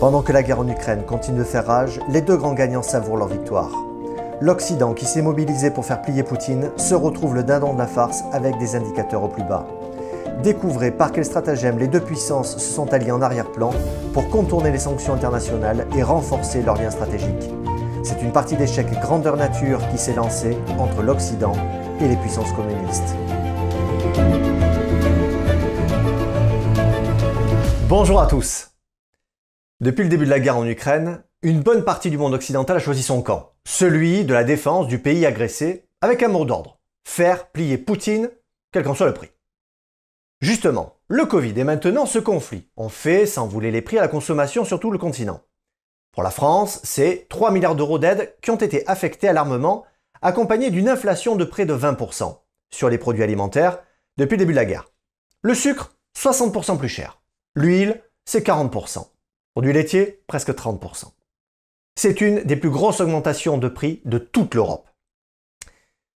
Pendant que la guerre en Ukraine continue de faire rage, les deux grands gagnants savourent leur victoire. L'Occident, qui s'est mobilisé pour faire plier Poutine, se retrouve le dindon de la farce avec des indicateurs au plus bas. Découvrez par quel stratagème les deux puissances se sont alliées en arrière-plan pour contourner les sanctions internationales et renforcer leurs liens stratégiques. C'est une partie d'échec grandeur nature qui s'est lancée entre l'Occident et les puissances communistes. Bonjour à tous Depuis le début de la guerre en Ukraine, une bonne partie du monde occidental a choisi son camp, celui de la défense du pays agressé, avec un mot d'ordre, faire plier Poutine, quel qu'en soit le prix. Justement, le Covid et maintenant ce conflit ont fait s'envoler les prix à la consommation sur tout le continent. Pour la France, c'est 3 milliards d'euros d'aide qui ont été affectés à l'armement, accompagnés d'une inflation de près de 20% sur les produits alimentaires depuis le début de la guerre. Le sucre, 60% plus cher. L'huile, c'est 40%. Produits laitiers, presque 30%. C'est une des plus grosses augmentations de prix de toute l'Europe.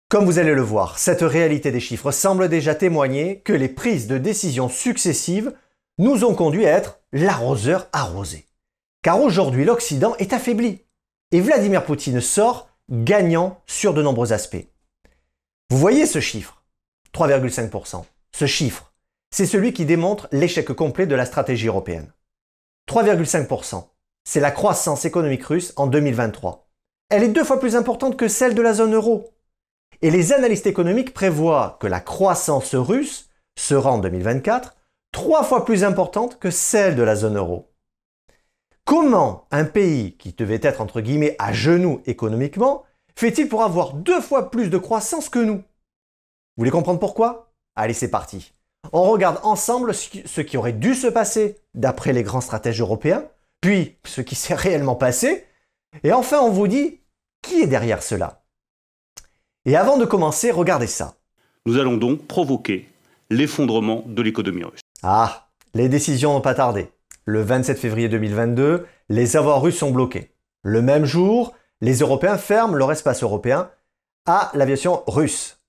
Comme vous allez le voir, cette réalité des chiffres semble déjà témoigner que les prises de décisions successives nous ont conduit à être l'arroseur arrosé. Car aujourd'hui, l'Occident est affaibli. Et Vladimir Poutine sort gagnant sur de nombreux aspects. Vous voyez ce chiffre? 3,5%. Ce chiffre, c'est celui qui démontre l'échec complet de la stratégie européenne. 3,5%, c'est la croissance économique russe en 2023. Elle est deux fois plus importante que celle de la zone euro. Et les analystes économiques prévoient que la croissance russe sera en 2024 trois fois plus importante que celle de la zone euro. Comment un pays qui devait être entre guillemets à genoux économiquement fait-il pour avoir deux fois plus de croissance que nous? Vous voulez comprendre pourquoi? Allez, c'est parti. On regarde ensemble ce qui aurait dû se passer d'après les grands stratèges européens, puis ce qui s'est réellement passé, et enfin on vous dit qui est derrière cela. Et avant de commencer, regardez ça. Nous allons donc provoquer l'effondrement de l'économie russe. Ah, les décisions n'ont pas tardé. Le 27 février 2022, les avoirs russes sont bloqués. Le même jour, les Européens ferment leur espace européen à l'aviation russe.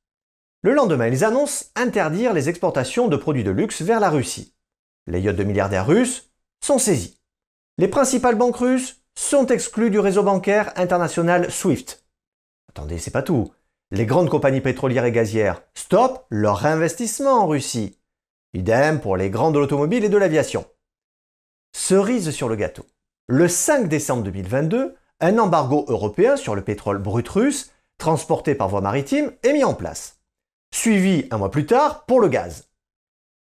Le lendemain, ils annoncent interdire les exportations de produits de luxe vers la Russie. Les yachts de milliardaires russes sont saisis. Les principales banques russes sont exclues du réseau bancaire international SWIFT. Attendez, c'est pas tout les grandes compagnies pétrolières et gazières stoppent leur investissement en Russie. Idem pour les grands de l'automobile et de l'aviation. Cerise sur le gâteau. Le 5 décembre 2022, un embargo européen sur le pétrole brut russe, transporté par voie maritime, est mis en place. Suivi un mois plus tard pour le gaz.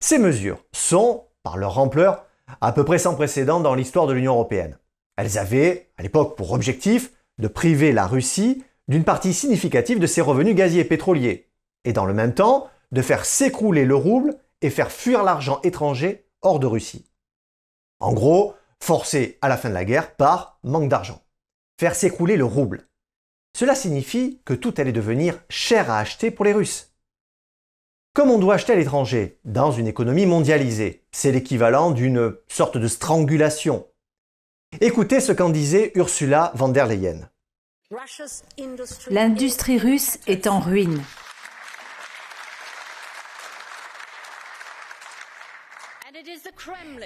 Ces mesures sont, par leur ampleur, à peu près sans précédent dans l'histoire de l'Union européenne. Elles avaient, à l'époque, pour objectif de priver la Russie d'une partie significative de ses revenus gaziers et pétroliers, et dans le même temps de faire s'écrouler le rouble et faire fuir l'argent étranger hors de Russie. En gros, forcer à la fin de la guerre par manque d'argent. Faire s'écrouler le rouble. Cela signifie que tout allait devenir cher à acheter pour les Russes. Comme on doit acheter à l'étranger, dans une économie mondialisée, c'est l'équivalent d'une sorte de strangulation. Écoutez ce qu'en disait Ursula von der Leyen. L'industrie russe est en ruine.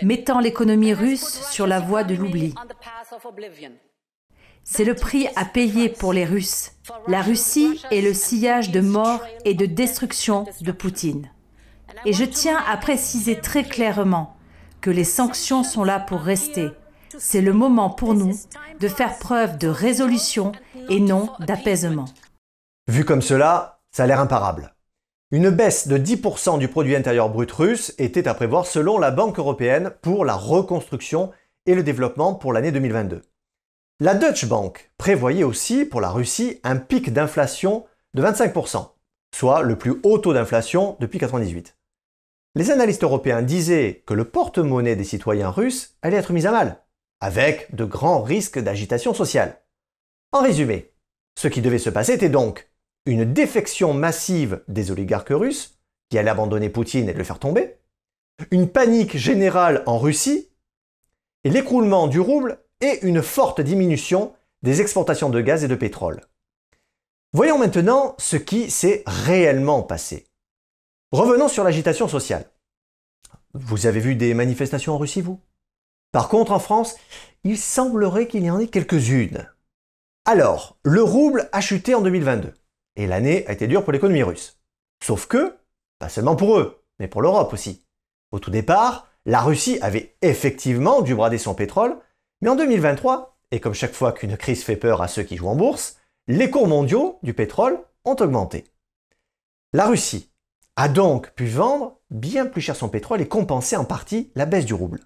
mettant l'économie russe sur la voie de l'oubli. C'est le prix à payer pour les Russes. La Russie est le sillage de mort et de destruction de Poutine. Et je tiens à préciser très clairement que les sanctions sont là pour rester c'est le moment pour nous de faire preuve de résolution et non d'apaisement. Vu comme cela, ça a l'air imparable. Une baisse de 10% du produit intérieur brut russe était à prévoir selon la Banque européenne pour la reconstruction et le développement pour l'année 2022. La Deutsche Bank prévoyait aussi pour la Russie un pic d'inflation de 25%, soit le plus haut taux d'inflation depuis 1998. Les analystes européens disaient que le porte-monnaie des citoyens russes allait être mis à mal avec de grands risques d'agitation sociale. En résumé, ce qui devait se passer était donc une défection massive des oligarques russes, qui allaient abandonner Poutine et le faire tomber, une panique générale en Russie, et l'écroulement du rouble et une forte diminution des exportations de gaz et de pétrole. Voyons maintenant ce qui s'est réellement passé. Revenons sur l'agitation sociale. Vous avez vu des manifestations en Russie, vous? Par contre, en France, il semblerait qu'il y en ait quelques-unes. Alors, le rouble a chuté en 2022, et l'année a été dure pour l'économie russe. Sauf que, pas seulement pour eux, mais pour l'Europe aussi. Au tout départ, la Russie avait effectivement dû brader son pétrole, mais en 2023, et comme chaque fois qu'une crise fait peur à ceux qui jouent en bourse, les cours mondiaux du pétrole ont augmenté. La Russie a donc pu vendre bien plus cher son pétrole et compenser en partie la baisse du rouble.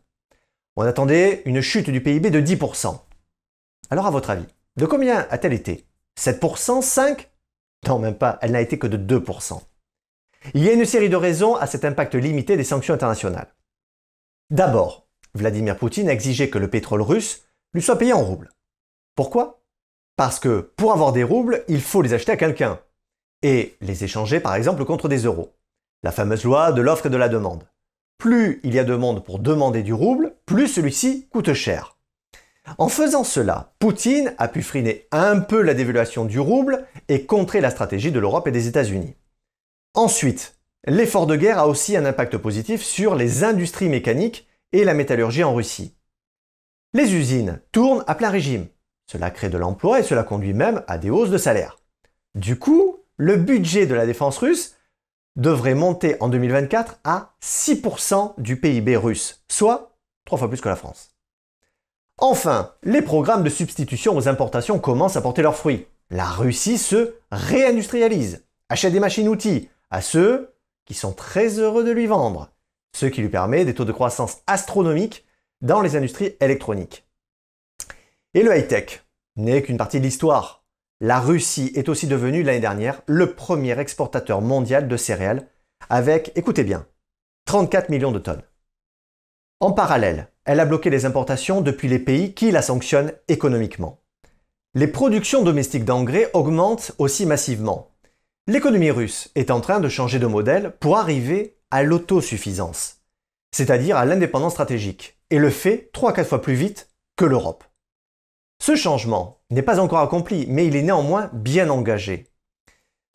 On attendait une chute du PIB de 10%. Alors à votre avis, de combien a-t-elle été? 7% 5 Non, même pas, elle n'a été que de 2%. Il y a une série de raisons à cet impact limité des sanctions internationales. D'abord, Vladimir Poutine a exigé que le pétrole russe lui soit payé en roubles. Pourquoi? Parce que pour avoir des roubles, il faut les acheter à quelqu'un et les échanger par exemple contre des euros. La fameuse loi de l'offre et de la demande. Plus il y a de monde pour demander du rouble, plus celui-ci coûte cher. En faisant cela, Poutine a pu freiner un peu la dévaluation du rouble et contrer la stratégie de l'Europe et des États-Unis. Ensuite, l'effort de guerre a aussi un impact positif sur les industries mécaniques et la métallurgie en Russie. Les usines tournent à plein régime. Cela crée de l'emploi et cela conduit même à des hausses de salaire. Du coup, le budget de la défense russe devrait monter en 2024 à 6% du PIB russe, soit trois fois plus que la France. Enfin, les programmes de substitution aux importations commencent à porter leurs fruits. La Russie se réindustrialise, achète des machines-outils à ceux qui sont très heureux de lui vendre, ce qui lui permet des taux de croissance astronomiques dans les industries électroniques. Et le high-tech n'est qu'une partie de l'histoire. La Russie est aussi devenue l'année dernière le premier exportateur mondial de céréales avec, écoutez bien, 34 millions de tonnes. En parallèle, elle a bloqué les importations depuis les pays qui la sanctionnent économiquement. Les productions domestiques d'engrais augmentent aussi massivement. L'économie russe est en train de changer de modèle pour arriver à l'autosuffisance, c'est-à-dire à, l'indépendance stratégique, et le fait 3-4 fois plus vite que l'Europe. Ce changement n'est pas encore accompli, mais il est néanmoins bien engagé.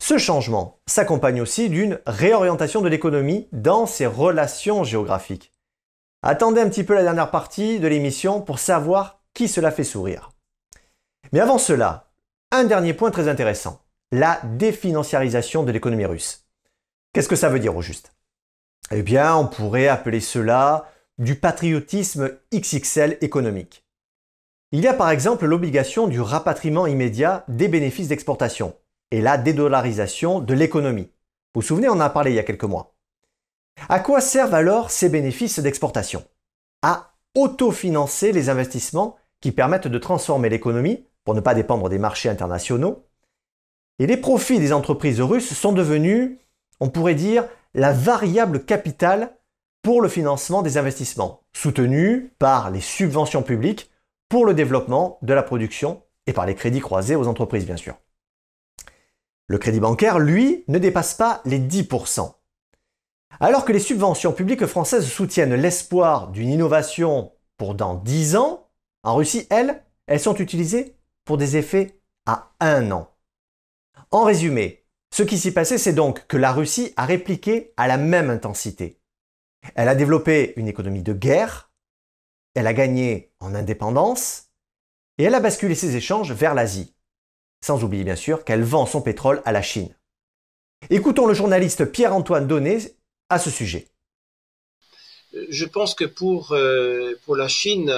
Ce changement s'accompagne aussi d'une réorientation de l'économie dans ses relations géographiques. Attendez un petit peu la dernière partie de l'émission pour savoir qui cela fait sourire. Mais avant cela, un dernier point très intéressant, la définanciarisation de l'économie russe. Qu'est-ce que ça veut dire au juste? Eh bien, on pourrait appeler cela du patriotisme XXL économique. Il y a par exemple l'obligation du rapatriement immédiat des bénéfices d'exportation et la dédollarisation de l'économie. Vous vous souvenez, on en a parlé il y a quelques mois. À quoi servent alors ces bénéfices d'exportation? À autofinancer les investissements qui permettent de transformer l'économie pour ne pas dépendre des marchés internationaux. Et les profits des entreprises russes sont devenus, on pourrait dire, la variable capitale pour le financement des investissements, soutenus par les subventions publiques pour le développement de la production et par les crédits croisés aux entreprises, bien sûr. Le crédit bancaire, lui, ne dépasse pas les 10%. Alors que les subventions publiques françaises soutiennent l'espoir d'une innovation pour dans 10 ans, en Russie, elles, elles sont utilisées pour des effets à un an. En résumé, ce qui s'y passait, c'est donc que la Russie a répliqué à la même intensité. Elle a développé une économie de guerre elle a gagné en indépendance et elle a basculé ses échanges vers l'Asie. Sans oublier bien sûr qu'elle vend son pétrole à la Chine. Écoutons le journaliste Pierre-Antoine Donnet à ce sujet. Je pense que pour, euh, la Chine,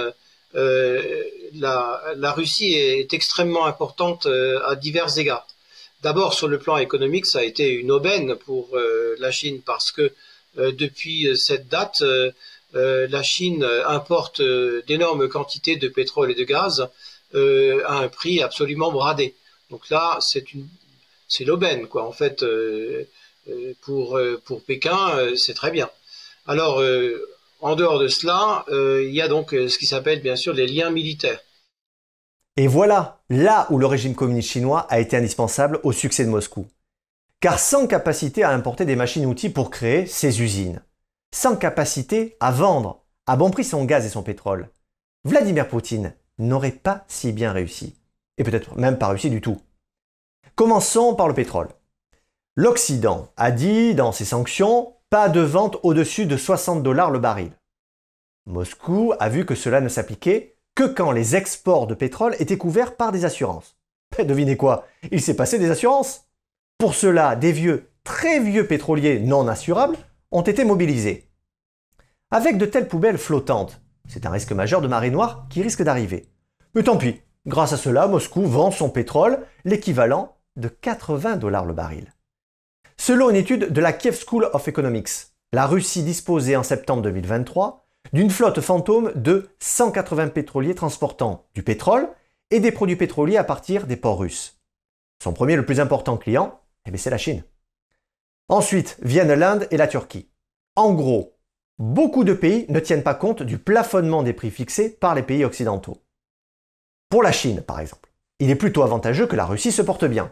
euh, la, la, Russie est extrêmement importante euh, à divers égards. D'abord, sur le plan économique, ça a été une aubaine pour la Chine parce que depuis cette date, euh, la Chine importe euh, d'énormes quantités de pétrole et de gaz euh, à un prix absolument bradé. Donc là, c'est une, c'est l'aubaine, quoi. En fait, pour pour Pékin, c'est très bien. Alors, en dehors de cela, il y a donc ce qui s'appelle bien sûr les liens militaires. Et voilà, là où le régime communiste chinois a été indispensable au succès de Moscou. Car sans capacité à importer des machines-outils pour créer ses usines, sans capacité à vendre à bon prix son gaz et son pétrole, Vladimir Poutine n'aurait pas si bien réussi. Et peut-être même pas réussi du tout. Commençons par le pétrole. L'Occident a dit dans ses sanctions pas de vente au-dessus de 60 dollars le baril. Moscou a vu que cela ne s'appliquait que quand les exports de pétrole étaient couverts par des assurances. Devinez quoi? Il s'est passé des assurances. Pour cela, des vieux, très vieux pétroliers non assurables ont été mobilisés. Avec de telles poubelles flottantes, c'est un risque majeur de marée noire qui risque d'arriver. Mais tant pis, grâce à cela, Moscou vend son pétrole l'équivalent de 80 dollars le baril. Selon une étude de la Kiev School of Economics, la Russie disposait en septembre 2023 d'une flotte fantôme de 180 pétroliers transportant du pétrole et des produits pétroliers à partir des ports russes. Son premier le plus important client, eh c'est la Chine. Ensuite viennent l'Inde et la Turquie. En gros, beaucoup de pays ne tiennent pas compte du plafonnement des prix fixés par les pays occidentaux. Pour la Chine, par exemple, il est plutôt avantageux que la Russie se porte bien.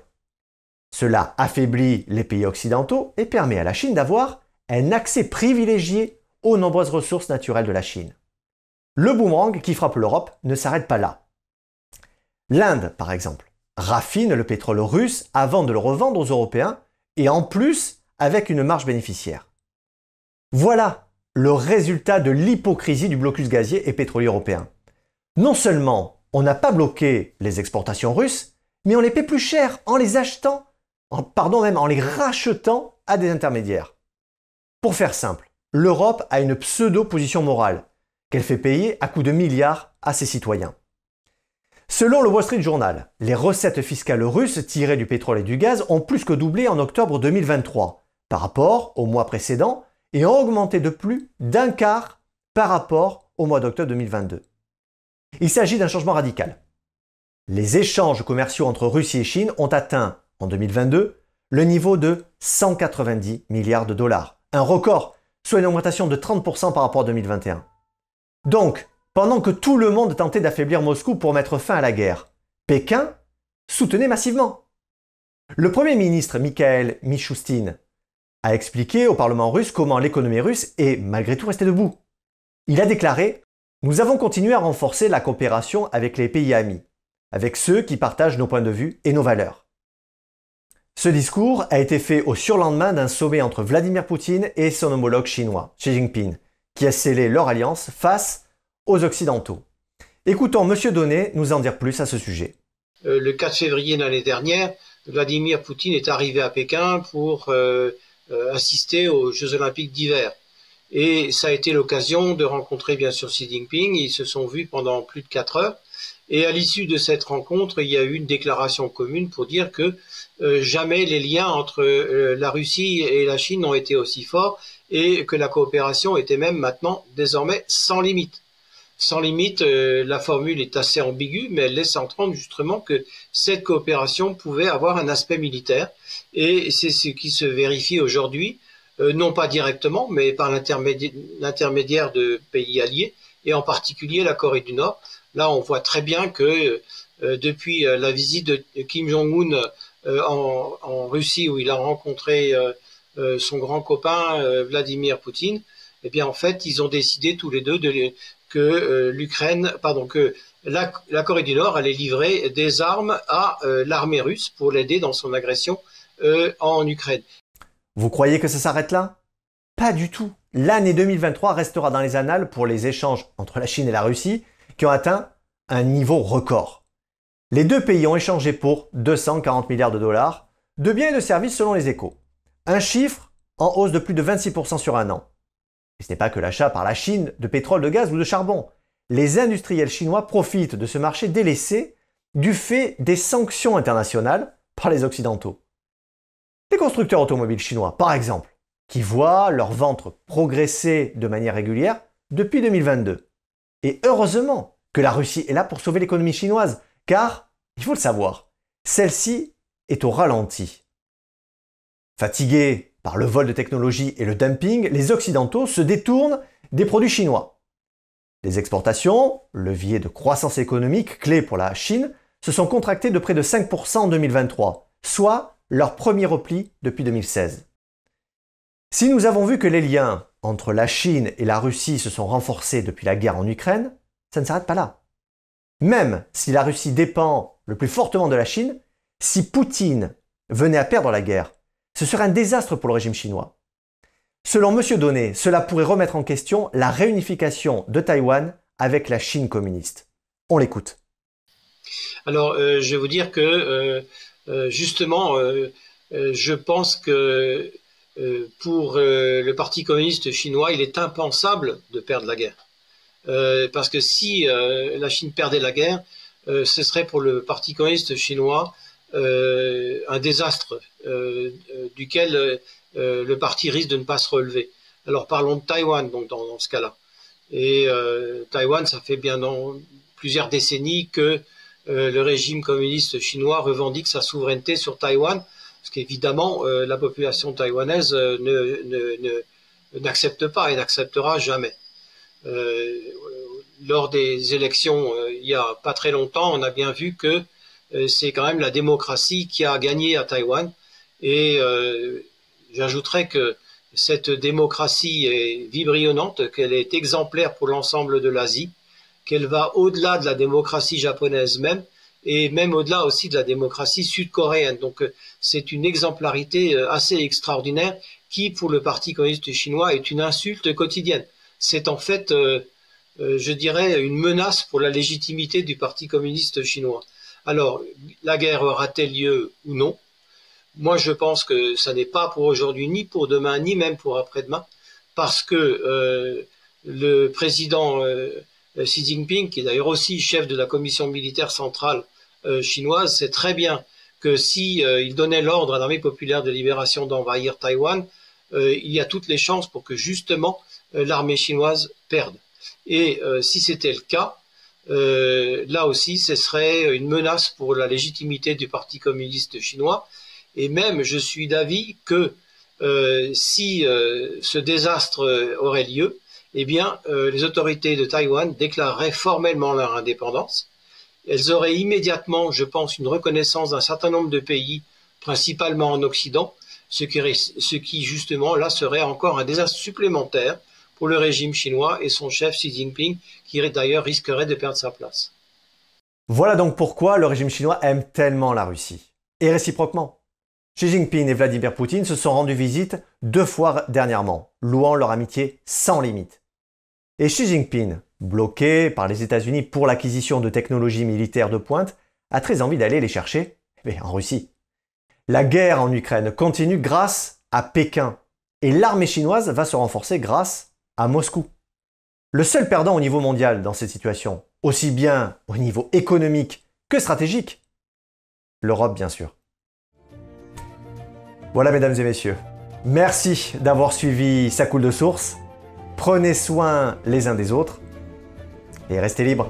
Cela affaiblit les pays occidentaux et permet à la Chine d'avoir un accès privilégié aux nombreuses ressources naturelles de la Chine. Le boomerang qui frappe l'Europe ne s'arrête pas là. L'Inde, par exemple, raffine le pétrole russe avant de le revendre aux Européens et en plus avec une marge bénéficiaire. Voilà le résultat de l'hypocrisie du blocus gazier et pétrolier européen. Non seulement on n'a pas bloqué les exportations russes, mais on les paie plus cher en les achetant, pardon même en les rachetant à des intermédiaires. Pour faire simple, l'Europe a une pseudo-position morale qu'elle fait payer à coups de milliards à ses citoyens. Selon le Wall Street Journal, les recettes fiscales russes tirées du pétrole et du gaz ont plus que doublé en octobre 2023 par rapport au mois précédent et ont augmenté de plus d'un quart par rapport au mois d'octobre 2022. Il s'agit d'un changement radical. Les échanges commerciaux entre Russie et Chine ont atteint en 2022 le niveau de 190 milliards de dollars, un record, soit une augmentation de 30% par rapport à 2021. Donc, pendant que tout le monde tentait d'affaiblir Moscou pour mettre fin à la guerre. Pékin soutenait massivement. Le Premier ministre Mikhail Mishustin a expliqué au Parlement russe comment l'économie russe est malgré tout restée debout. Il a déclaré Nous avons continué à renforcer la coopération avec les pays amis, avec ceux qui partagent nos points de vue et nos valeurs. Ce discours a été fait au surlendemain d'un sommet entre Vladimir Poutine et son homologue chinois, Xi Jinping, qui a scellé leur alliance face aux Occidentaux. Écoutons M. Donnet nous en dire plus à ce sujet. Euh, le 4 février de l'année dernière, Vladimir Poutine est arrivé à Pékin pour euh, euh, assister aux Jeux olympiques d'hiver. Et ça a été l'occasion de rencontrer bien sûr Xi Jinping. Ils se sont vus pendant plus de quatre heures. Et à l'issue de cette rencontre, il y a eu une déclaration commune pour dire que jamais les liens entre la Russie et la Chine n'ont été aussi forts et que la coopération était même maintenant désormais sans limite sans limite, euh, la formule est assez ambiguë, mais elle laisse entendre justement que cette coopération pouvait avoir un aspect militaire, et c'est ce qui se vérifie aujourd'hui, euh, non pas directement, mais par l'intermédiaire de pays alliés, et en particulier la Corée du Nord. Là, on voit très bien que euh, depuis la visite de Kim Jong-un en, en, Russie, où il a rencontré son grand copain Vladimir Poutine, eh bien, en fait, ils ont décidé tous les deux de, que euh, l'Ukraine, pardon, que la, Corée du Nord allait livrer des armes à euh, l'armée russe pour l'aider dans son agression euh, en Ukraine. Vous croyez que ça s'arrête là? Pas du tout. L'année 2023 restera dans les annales pour les échanges entre la Chine et la Russie qui ont atteint un niveau record. Les deux pays ont échangé pour 240 milliards de dollars de biens et de services selon les échos. Un chiffre en hausse de plus de 26% sur un an. Et ce n'est pas que l'achat par la Chine de pétrole, de gaz ou de charbon. Les industriels chinois profitent de ce marché délaissé du fait des sanctions internationales par les Occidentaux. Les constructeurs automobiles chinois, par exemple, qui voient leur ventre progresser de manière régulière depuis 2022. Et heureusement que la Russie est là pour sauver l'économie chinoise, car, il faut le savoir, celle-ci est au ralenti. Fatigués par le vol de technologie et le dumping, les Occidentaux se détournent des produits chinois. Les exportations, levier de croissance économique clé pour la Chine, se sont contractées de près de 5% en 2023, soit leur premier repli depuis 2016. Si nous avons vu que les liens entre la Chine et la Russie se sont renforcés depuis la guerre en Ukraine, ça ne s'arrête pas là. Même si la Russie dépend le plus fortement de la Chine, si Poutine venait à perdre la guerre, ce serait un désastre pour le régime chinois. Selon M. Donnet, cela pourrait remettre en question la réunification de Taïwan avec la Chine communiste. On l'écoute. Alors, je vais vous dire que justement, je pense que pour le Parti communiste chinois, il est impensable de perdre la guerre. Parce que si la Chine perdait la guerre, ce serait pour le Parti communiste chinois un désastre duquel le parti risque de ne pas se relever. Alors parlons de Taïwan donc dans, ce cas-là. Et euh, Taïwan, ça fait bien dans plusieurs décennies que euh, le régime communiste chinois revendique sa souveraineté sur Taïwan, ce qu'évidemment euh, la population taïwanaise n'accepte pas et n'acceptera jamais. Lors des élections il y a pas très longtemps, on a bien vu que c'est quand même la démocratie qui a gagné à Taïwan. Et j'ajouterais que cette démocratie est vibrillonnante, qu'elle est exemplaire pour l'ensemble de l'Asie, qu'elle va au-delà de la démocratie japonaise même, et même au-delà aussi de la démocratie sud-coréenne. Donc euh, c'est une exemplarité euh, assez extraordinaire qui, pour le Parti communiste chinois, est une insulte quotidienne. C'est en fait, euh, je dirais, une menace pour la légitimité du Parti communiste chinois. Alors, la guerre aura-t-elle lieu ou non? Moi, je pense que ça n'est pas pour aujourd'hui, ni pour demain, ni même pour après-demain, parce que euh, le président euh, Xi Jinping, qui est d'ailleurs aussi chef de la commission militaire centrale euh, chinoise, sait très bien que si il donnait l'ordre à l'armée populaire de libération d'envahir Taïwan, il y a toutes les chances pour que justement l'armée chinoise perde. Et si c'était le cas, là aussi, ce serait une menace pour la légitimité du Parti communiste chinois et même, je suis d'avis que euh, si euh, ce désastre aurait lieu, eh bien, euh, les autorités de Taïwan déclareraient formellement leur indépendance. Elles auraient immédiatement, je pense, une reconnaissance d'un certain nombre de pays, principalement en Occident, ce qui, ce qui justement là serait encore un désastre supplémentaire pour le régime chinois et son chef Xi Jinping, qui d'ailleurs risquerait de perdre sa place. Voilà donc pourquoi le régime chinois aime tellement la Russie. Et réciproquement. Xi Jinping et Vladimir Poutine se sont rendus visite deux fois dernièrement, louant leur amitié sans limite. Et Xi Jinping, bloqué par les États-Unis pour l'acquisition de technologies militaires de pointe, a très envie d'aller les chercher en Russie. La guerre en Ukraine continue grâce à Pékin, et l'armée chinoise va se renforcer grâce à Moscou. Le seul perdant au niveau mondial dans cette situation, aussi bien au niveau économique que stratégique, l'Europe bien sûr. Voilà, mesdames et messieurs. Merci d'avoir suivi sa coule de source. Prenez soin les uns des autres et restez libres.